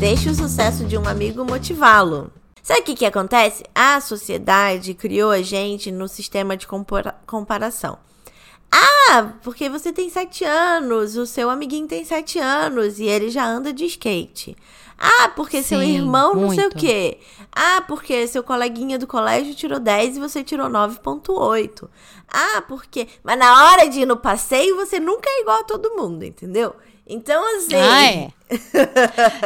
Deixe o sucesso de um amigo motivá-lo. Sabe o que, que acontece? A sociedade criou a gente no sistema de comparação. Ah, porque você tem sete anos, o seu amiguinho tem sete anos e ele já anda de skate. Ah, porque Sim, seu irmão não sei o quê. Ah, porque seu coleguinha do colégio tirou 10 e você tirou 9.8. Ah, porque. Mas na hora de ir no passeio, você nunca é igual a todo mundo, entendeu? Então, assim. Ah, é.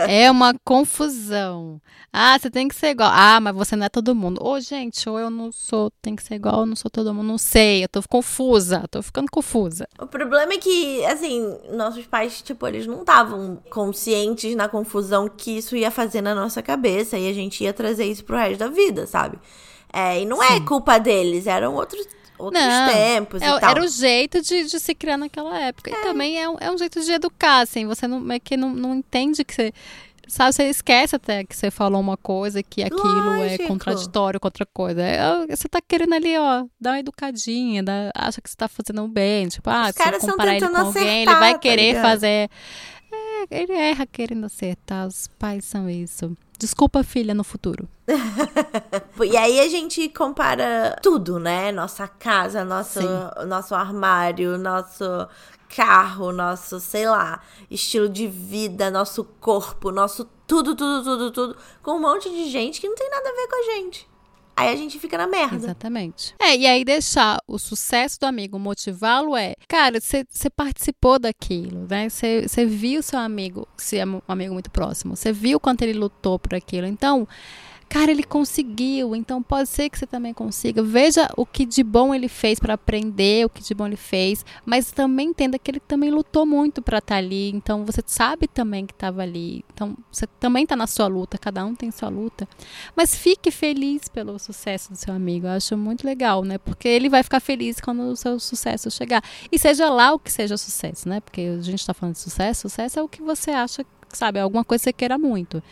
<laughs> é uma confusão. Ah, você tem que ser igual. Ah, mas você não é todo mundo. Ô, gente, ou eu não sou, tem que ser igual, eu não sou todo mundo. Não sei, eu tô confusa, tô ficando confusa. O problema é que, assim, nossos pais, tipo, eles não estavam conscientes na confusão que isso ia fazer na nossa cabeça e a gente ia trazer isso pro resto da vida, sabe? É, e não é Sim. é culpa deles, eram outros, outros Não, tempos É- e tal. Era o jeito de, de se criar naquela época. E também é um, é um jeito de educar, assim. Você não, é que não, não entende que você. Sabe, você esquece até que você falou uma coisa que aquilo é Lógico. contraditório com outra coisa. É, você tá querendo ali, ó, dar uma educadinha, dar- acha que você tá fazendo bem. Tipo, ah, Os se eu comparar ele com tentando alguém, ele acertar, vai tá querer ligado? fazer. É, ele erra querendo acertar. Os pais são isso. Desculpa, filha, no futuro. <laughs> E aí a gente compara tudo, né? Nossa casa, nosso, nosso armário, nosso carro, nosso, sei lá, estilo de vida, nosso corpo, nosso tudo, tudo, tudo, tudo, com um monte de gente que não tem nada a ver com a gente. Aí a gente fica na merda. Exatamente. É, e aí deixar o sucesso do amigo motivá-lo é, cara, você participou daquilo, né? Você você viu seu amigo, se é um amigo muito próximo, você viu quanto ele lutou por aquilo. Então, cara, ele conseguiu, então pode ser que você também consiga. Veja o que de bom ele fez para aprender, o que de bom ele fez, mas também entenda que ele também lutou muito para estar ali. Então, você sabe também que estava ali. Então, você também está na sua luta, cada um tem sua luta. Mas fique feliz pelo sucesso do seu amigo. Eu acho muito legal, né? Porque ele vai ficar feliz quando o seu sucesso chegar. E seja lá o que seja sucesso, né? Porque a gente está falando de sucesso. Sucesso é o que você acha, sabe? É alguma coisa que você queira muito.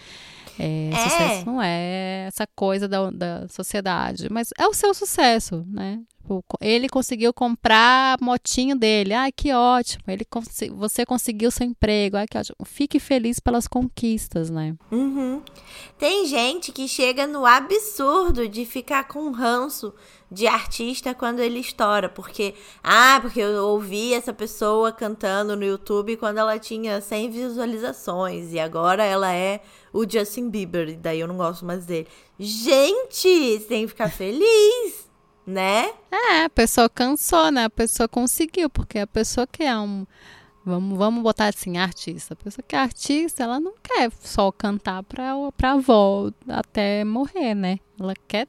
É, É. Sucesso não é essa coisa da, da sociedade, mas é o seu sucesso, né? Tipo, Ele conseguiu comprar a motinho dele. Ah, que ótimo. Ele consi- você conseguiu seu emprego. Ah, que ótimo. Fique feliz pelas conquistas, né? Uhum. Tem gente que chega no absurdo de ficar com ranço de artista quando ele estoura, porque ah, porque eu ouvi essa pessoa cantando no YouTube quando ela tinha 100 visualizações e agora ela é o Justin Bieber, e daí eu não gosto mais dele. Gente, você tem que ficar <laughs> feliz, né? É, a pessoa cansou, né? A pessoa conseguiu, porque a pessoa que é um. Vamos, vamos botar assim, artista. A pessoa que é artista, ela não quer só cantar pra, pra avó até morrer, né? Ela quer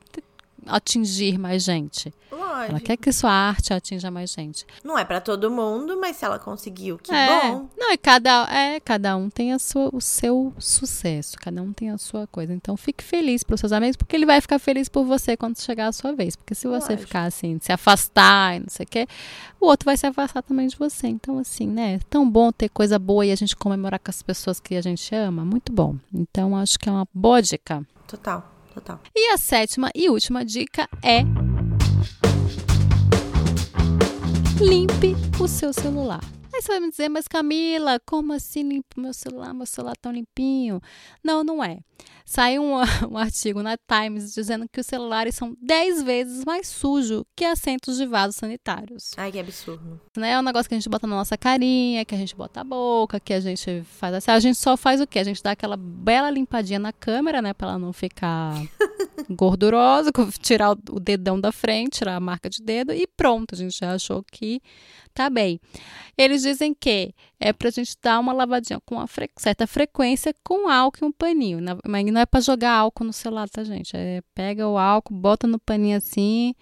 atingir mais gente. Ela Lógico. quer que sua arte atinja mais gente. Não é pra todo mundo, mas se ela conseguiu, que é. bom. Não, e cada, é, cada um tem a sua, o seu sucesso, cada um tem a sua coisa. Então fique feliz pelos seus amigos, porque ele vai ficar feliz por você quando chegar a sua vez. Porque se você Lógico. ficar assim, se afastar e não sei o quê, o outro vai se afastar também de você. Então, assim, né? É tão bom ter coisa boa e a gente comemorar com as pessoas que a gente ama. Muito bom. Então, acho que é uma boa dica. Total, total. E a sétima e última dica é. Limpe o seu celular. Você vai me dizer, mas Camila, como assim limpo meu celular? Meu celular tão limpinho? Não, não é. Saiu um, <laughs> um artigo na Times dizendo que os celulares são 10 vezes mais sujos que assentos de vasos sanitários. Ai, que absurdo. Né? É um negócio que a gente bota na nossa carinha, que a gente bota a boca, que a gente faz assim. A gente só faz o quê? A gente dá aquela bela limpadinha na câmera, né? Pra ela não ficar <laughs> gordurosa, tirar o o dedão da frente, tirar a marca de dedo e pronto. A gente já achou que tá bem. Eles dizem que é pra gente dar uma lavadinha com uma fre- certa frequência com álcool e um paninho. Na- Mas não é pra jogar álcool no celular, tá, gente? É, pega o álcool, bota no paninho assim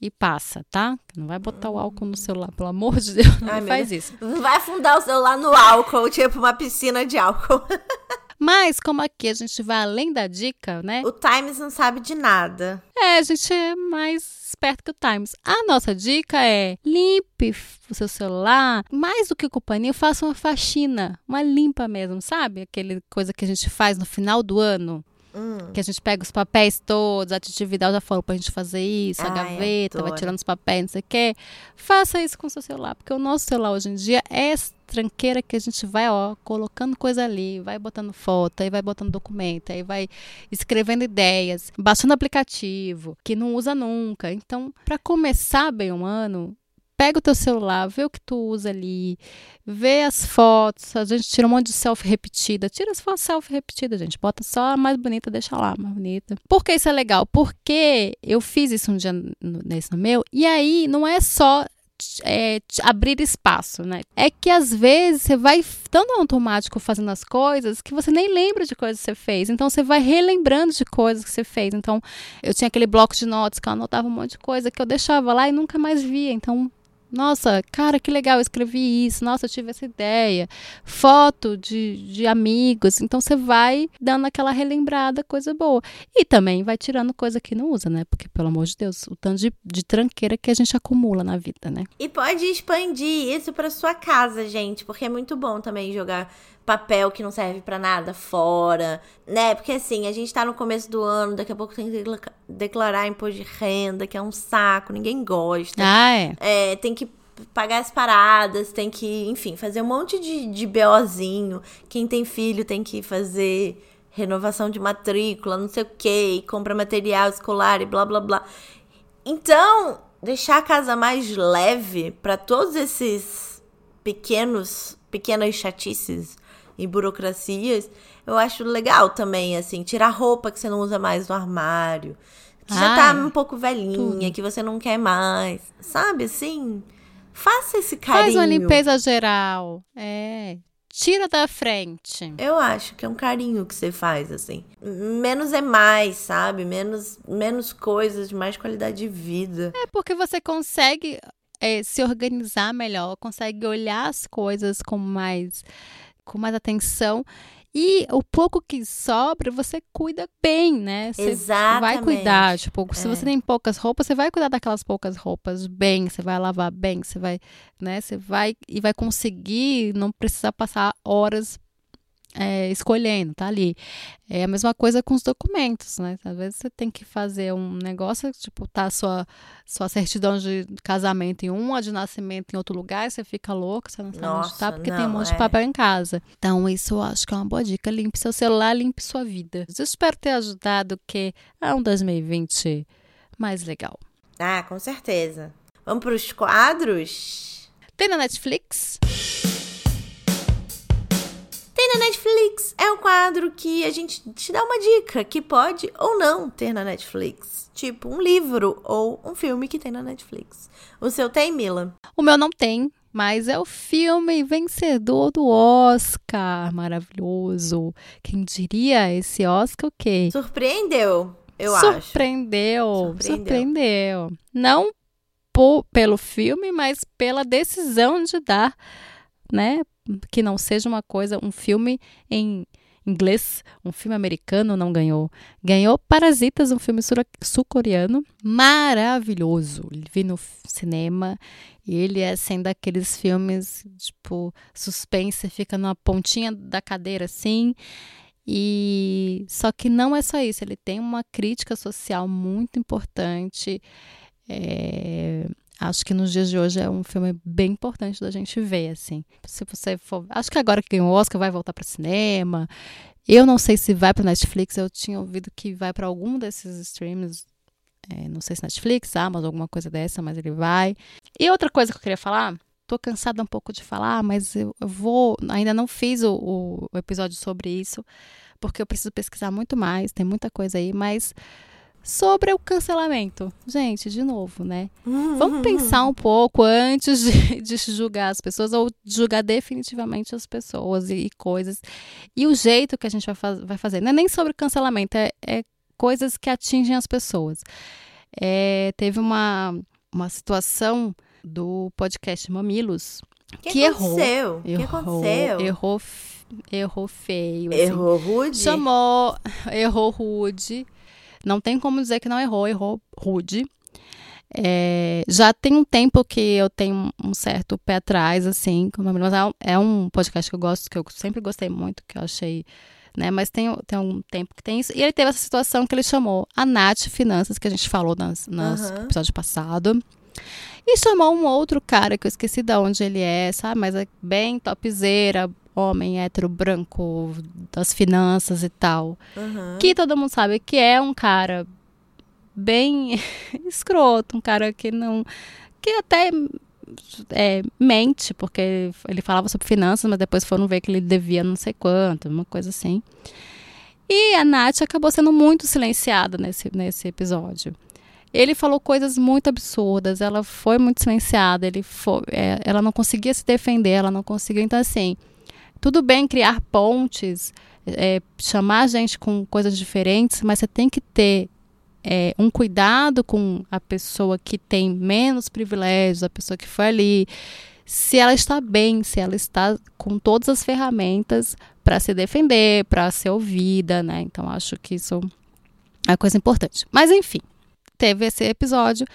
e passa, tá? Não vai botar o álcool no celular, pelo amor de Deus, não Ai, faz isso. Não vai afundar o celular no álcool, tipo uma piscina de álcool. <laughs> Mas como aqui a gente vai além da dica, né? O Times não sabe de nada. É, a gente é mais esperto que o Times. A nossa dica é limpe o seu celular, mais do que com o paninho, faça uma faxina, uma limpa mesmo, sabe? Aquele coisa que a gente faz no final do ano. Hum. Que a gente pega os papéis todos, a Titi Vidal já falou pra gente fazer isso, a gaveta, vai tirando os papéis, não sei o quê. Faça isso com o seu celular, porque o nosso celular hoje em dia é essa tranqueira que a gente vai, ó, colocando coisa ali, vai botando foto, aí vai botando documento, aí vai escrevendo ideias, baixando aplicativo, que não usa nunca. Então, para começar bem um ano, pega o teu celular, vê o que tu usa ali, vê as fotos, a gente tira um monte de selfie repetida, tira as fotos selfie repetida, gente, bota só a mais bonita, deixa lá, a mais bonita. Por que isso é legal? Porque eu fiz isso um dia nesse no meu, e aí não é só é, abrir espaço, né? É que às vezes você vai tão automático fazendo as coisas que você nem lembra de coisas que você fez. Então você vai relembrando de coisas que você fez. Então eu tinha aquele bloco de notas que eu anotava um monte de coisa que eu deixava lá e nunca mais via. Então nossa, cara, que legal, eu escrevi isso. Nossa, eu tive essa ideia. Foto de, de amigos. Então você vai dando aquela relembrada, coisa boa. E também vai tirando coisa que não usa, né? Porque, pelo amor de Deus, o tanto de, de tranqueira que a gente acumula na vida, né? E pode expandir isso para sua casa, gente, porque é muito bom também jogar papel que não serve para nada fora, né? Porque assim, a gente tá no começo do ano, daqui a pouco tem que declarar imposto de renda, que é um saco, ninguém gosta. Ah, é. é tem que pagar as paradas, tem que, enfim, fazer um monte de, de BOzinho. Quem tem filho tem que fazer renovação de matrícula, não sei o que, compra material escolar e blá blá blá. Então, deixar a casa mais leve para todos esses pequenos, pequenas chatices e burocracias, eu acho legal também, assim, tirar roupa que você não usa mais no armário, que Ai, já tá um pouco velhinha, tudo. que você não quer mais, sabe, assim, faça esse carinho. Faz uma limpeza geral, é, tira da frente. Eu acho que é um carinho que você faz, assim. Menos é mais, sabe? Menos, menos coisas, mais qualidade de vida. É porque você consegue é, se organizar melhor, consegue olhar as coisas com mais com mais atenção. E o pouco que sobra, você cuida bem, né? Você Exatamente. vai cuidar. Tipo, se é. você tem poucas roupas, você vai cuidar daquelas poucas roupas bem, você vai lavar bem, você vai, né? Você vai e vai conseguir não precisar passar horas é, escolhendo, tá ali. É a mesma coisa com os documentos, né? Às vezes você tem que fazer um negócio, tipo, tá sua, sua certidão de casamento em um, a de nascimento em outro lugar, e você fica louco, você não sabe Nossa, onde tá, porque não, tem um monte é. de papel em casa. Então, isso eu acho que é uma boa dica. Limpe seu celular, limpe sua vida. Eu espero ter ajudado que é um 2020 mais legal. Ah, com certeza. Vamos para os quadros? Tem na Netflix? Netflix. É um quadro que a gente te dá uma dica que pode ou não ter na Netflix. Tipo um livro ou um filme que tem na Netflix. O seu tem, Mila? O meu não tem, mas é o filme vencedor do Oscar. Maravilhoso. Quem diria esse Oscar o quê? Surpreendeu, eu Surpreendeu. acho. Surpreendeu. Surpreendeu. Não por, pelo filme, mas pela decisão de dar, né, que não seja uma coisa, um filme em inglês, um filme americano não ganhou. Ganhou Parasitas, um filme sul-coreano, maravilhoso. Vi no cinema e ele é sendo assim, daqueles filmes, tipo, suspense, fica numa pontinha da cadeira assim. E só que não é só isso, ele tem uma crítica social muito importante. É, Acho que nos dias de hoje é um filme bem importante da gente ver, assim. Se você for. Acho que agora que ganhou o Oscar vai voltar para cinema. Eu não sei se vai para Netflix. Eu tinha ouvido que vai para algum desses streams. É, não sei se Netflix, Amazon, alguma coisa dessa, mas ele vai. E outra coisa que eu queria falar. Tô cansada um pouco de falar, mas eu, vou. Ainda não fiz o, o episódio sobre isso, porque eu preciso pesquisar muito mais. Tem muita coisa aí, mas sobre o cancelamento. Gente, de novo, né? Vamos <laughs> pensar um pouco antes de, <laughs> de julgar as pessoas ou julgar definitivamente as pessoas e, e, coisas. E o jeito que a gente vai, faz, vai fazer. Não é nem sobre cancelamento, é, é coisas que atingem as pessoas. É, teve uma, uma situação do podcast Mamilos que, que aconteceu? errou. que aconteceu? Errou, errou feio. Errou assim. rude? Chamou, <laughs> errou rude não tem como dizer que não errou, errou rude. É, já tem um tempo que eu tenho um certo pé atrás, assim, com mas é, é um podcast que eu gosto, que eu sempre gostei muito, que eu achei, né? Mas tem, tem um tempo que tem isso. E ele teve essa situação que ele chamou a Nath Finanças, que a gente falou nas, nas uhum. episódio passado. E chamou um outro cara que eu esqueci de onde ele é, sabe? Mas é bem topzeira, homem hétero branco das finanças e tal. Uhum. Que todo mundo sabe que é um cara bem <laughs> escroto, um cara que não. que até é, mente, porque ele falava sobre finanças, mas depois foram ver que ele devia não sei quanto, uma coisa assim. E a Nath acabou sendo muito silenciada nesse, nesse episódio. Ele falou coisas muito absurdas, ela foi muito silenciada, ele foi, é, ela não conseguia se defender, ela não conseguiu. Então, assim, tudo bem criar pontes, é, chamar a gente com coisas diferentes, mas você tem que ter é, um cuidado com a pessoa que tem menos privilégios, a pessoa que foi ali, se ela está bem, se ela está com todas as ferramentas para se defender, para ser ouvida, né? Então acho que isso é coisa importante. Mas enfim, teve esse episódio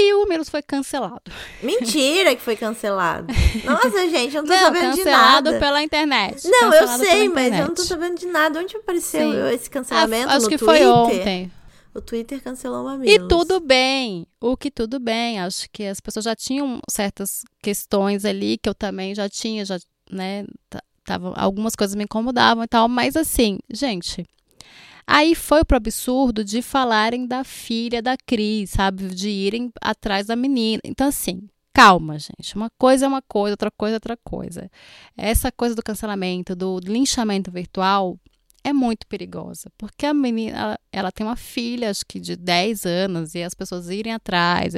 e o Milos foi cancelado. Mentira que foi cancelado. <laughs> Nossa, gente, eu não tô Não, sabendo de cancelado nada. pela internet. Não, eu Cancelado sei, mas eu não tô sabendo de nada. Onde apareceu Sim. esse cancelamento? Ah, acho no que Twitter? foi ontem. O Twitter cancelou uma E tudo bem, o que tudo bem. Acho que as pessoas já tinham certas questões ali que eu também já tinha, já, né? Tava, algumas coisas me incomodavam e tal, mas assim, gente. Aí foi pro absurdo de falarem da filha da Cris, sabe? De irem atrás da menina. Então, assim, calma, gente. Uma coisa é uma coisa, outra coisa é outra coisa. Essa coisa do cancelamento, do linchamento virtual, é muito perigosa, porque a menina, ela, ela tem uma filha, acho que de 10 anos, e as pessoas irem atrás.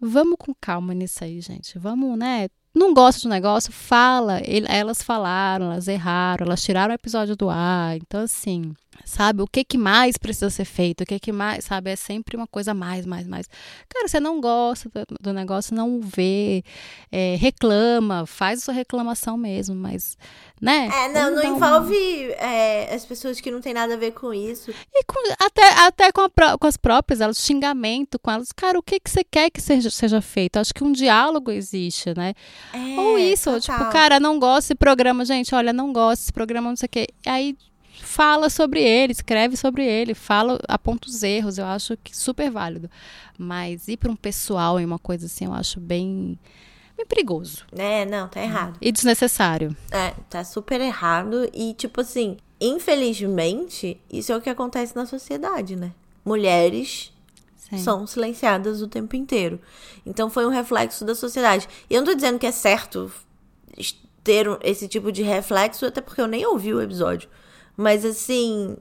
Vamos com calma nisso aí, gente. Vamos, né? Não gosta de um negócio, fala. Elas falaram, elas erraram, elas tiraram o episódio do ar. Então, assim, sabe? O que, que mais precisa ser feito? O que, que mais, sabe? É sempre uma coisa mais, mais, mais. Cara, você não gosta do, do negócio, não vê, é, reclama, faz a sua reclamação mesmo, mas, né? É, não, não envolve é, as pessoas que não tem nada a ver com isso. E com- até, até com, a com as próprias, elas, xingamento com elas. Cara, o que, que você quer que seja, seja feito? Acho que um diálogo existe, né? É, Ou isso, tipo, cara, não gosto desse programa, gente, olha, não gosto desse programa, não sei o quê. Aí fala sobre ele, escreve sobre ele, fala, aponta os erros, eu acho que super válido. Mas ir para um pessoal em uma coisa assim, eu acho bem, bem perigoso É, não, tá errado. e desnecessário. É, tá super errado. E, tipo assim, infelizmente, isso é o que acontece na sociedade, né? Mulheres Sim. são silenciadas o tempo inteiro. Então foi um reflexo da sociedade. E eu não tô dizendo que é certo ter esse tipo de reflexo, até porque eu nem ouvi o episódio. Mas assim,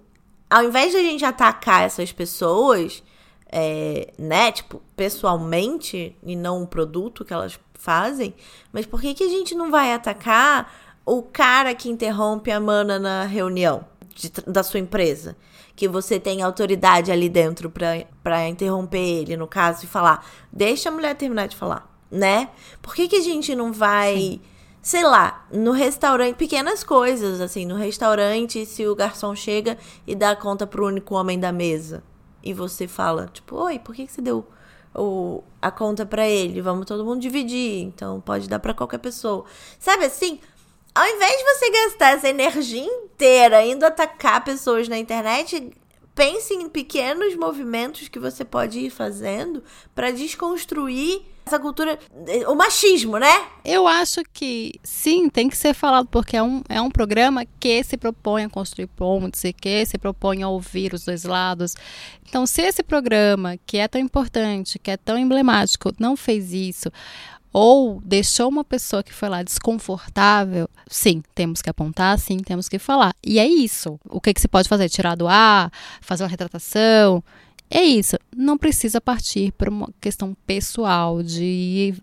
ao invés de a gente atacar essas pessoas, é, né, tipo, pessoalmente, e não o produto que elas fazem, mas por que, que a gente não vai atacar o cara que interrompe a mana na reunião de da sua empresa? Que você tem autoridade ali dentro pra interromper ele, no caso, e falar, deixa a mulher terminar de falar, né? Por que, que a gente não vai sei lá, no restaurante, pequenas coisas, assim, no restaurante, se o garçom chega e dá a conta pro único homem da mesa, e você fala, tipo, oi, por que, que você deu o, a conta pra ele? Vamos todo mundo dividir, então pode dar pra qualquer pessoa. Sabe assim? Ao invés de você gastar essa energia inteira indo atacar pessoas na internet, pense em pequenos movimentos que você pode ir fazendo pra desconstruir essa cultura, o machismo, né? Eu acho que sim, tem que ser falado, porque é um, é um programa que se propõe a construir pontes e que se propõe a ouvir os dois lados. Então, se esse programa, que é tão importante, que é tão emblemático, não fez isso, ou deixou uma pessoa que foi lá desconfortável, sim, temos que apontar, sim, temos que falar. E é isso. O que, que se pode fazer? Tirar do ar, fazer uma retratação. É isso. Não precisa partir para uma questão pessoal de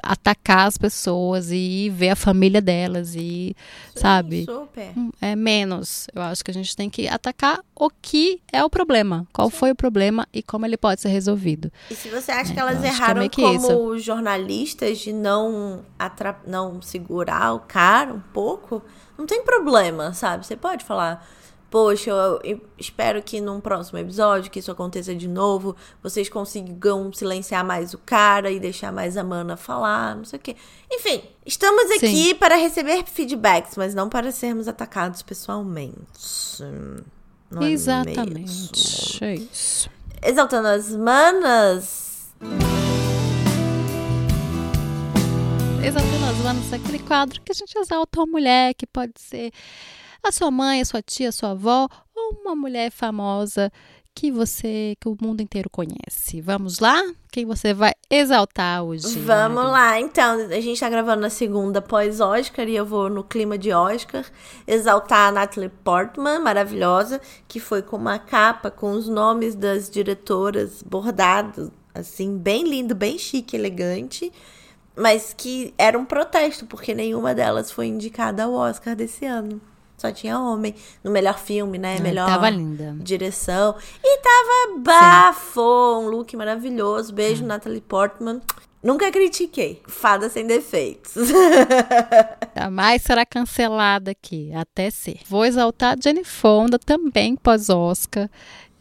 atacar as pessoas e ver a família delas e sabe Super. Hum, é menos eu acho que a gente tem que atacar o que é o problema qual foi o problema e como ele pode ser resolvido E se você acha É, que elas acho que é erraram que como jornalistas de não, atra- não segurar o cara um pouco, não tem problema, sabe? Você pode falar, poxa, eu, espero que num próximo episódio que isso aconteça de novo, vocês consigam silenciar mais o cara e deixar mais a mana falar, não sei o quê. Enfim, estamos aqui para receber feedbacks, mas não para sermos atacados pessoalmente. Não é exatamente é isso Exaltando as manas. exaltando as manos aquele quadro que a gente exalta uma mulher que pode ser a sua mãe, a sua tia, a sua avó ou uma mulher famosa que você, que o mundo inteiro conhece. Vamos lá? Quem você vai exaltar hoje? Vamos Mari? lá, então, a gente tá gravando na segunda pós-Oscar e eu vou no clima de Oscar exaltar a Natalie Portman, maravilhosa, que foi com uma capa com os nomes das diretoras bordados, assim, bem lindo, bem chique, elegante, mas que era um protesto, porque nenhuma delas foi indicada ao Oscar desse ano. Só tinha homem no melhor filme, né? Ai, melhor Tava linda. direção. E tava bafo, um look maravilhoso. Beijo, Natalie Portman. Nunca critiquei. Fada sem defeitos. <laughs> Jamais será cancelada aqui, até ser. Vou exaltar a Jenny Fonda, também pós-Oscar.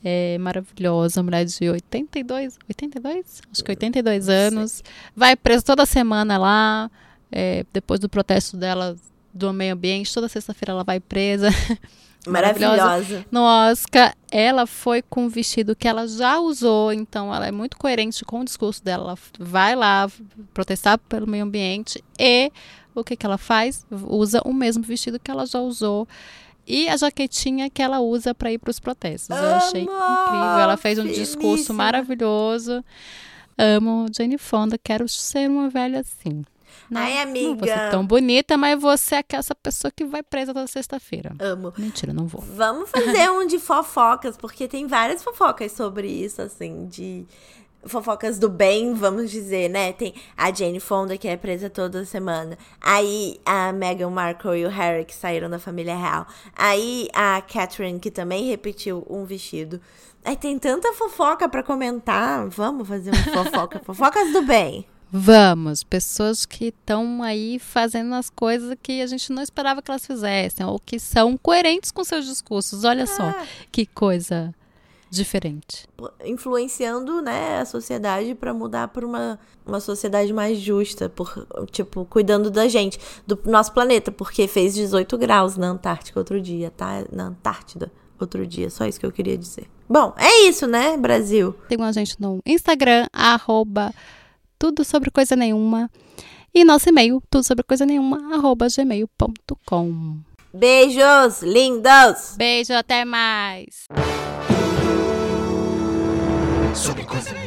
É maravilhosa, mulher de 82, 82? Acho que 82 anos. Vai presa toda semana lá, é, depois do protesto dela do meio ambiente. Toda sexta-feira ela vai presa. <laughs> Maravilhosa. No Oscar, ela foi com um vestido que ela já usou, então ela é muito coerente com o discurso dela. Ela vai lá protestar pelo meio ambiente e o que, que ela faz? Usa o mesmo vestido que ela já usou. E a jaquetinha que ela usa para ir para os protestos. Eu achei incrível. Ela fez um discurso maravilhoso. Amo Jane Fonda, quero ser uma velha assim. Não, Ai, Não vou ser amiga. tão bonita, mas você é essa pessoa que vai presa toda sexta-feira. Amo. Mentira, não vou. Vamos fazer um de fofocas, porque tem várias fofocas sobre isso, assim, de fofocas do bem, vamos dizer, né? Tem a Jane Fonda, que é presa toda semana. Aí a Meghan Markle e o Harry, que saíram da família real. Aí a Catherine, que também repetiu um vestido. Aí tem tanta fofoca pra comentar. Vamos fazer uma fofoca. <laughs> Fofocas do bem. Vamos, pessoas que estão aí fazendo as coisas que a gente não esperava que elas fizessem, ou que são coerentes com seus discursos. Olha só, que coisa diferente. influenciando, né, a sociedade pra mudar pra uma, uma sociedade mais justa, por, tipo, cuidando da gente, do nosso planeta, porque fez 18 graus na Antártica outro dia, tá? Na Antártida outro dia, só isso que eu queria dizer. Bom, é isso, né, Brasil? Sigam a gente no Instagram, arroba tudo sobre coisa nenhuma. E nosso e-mail, tudo sobre coisa nenhuma, arroba gmail.com. Beijos lindos! Beijo, até mais! Sobre coisa nenhuma.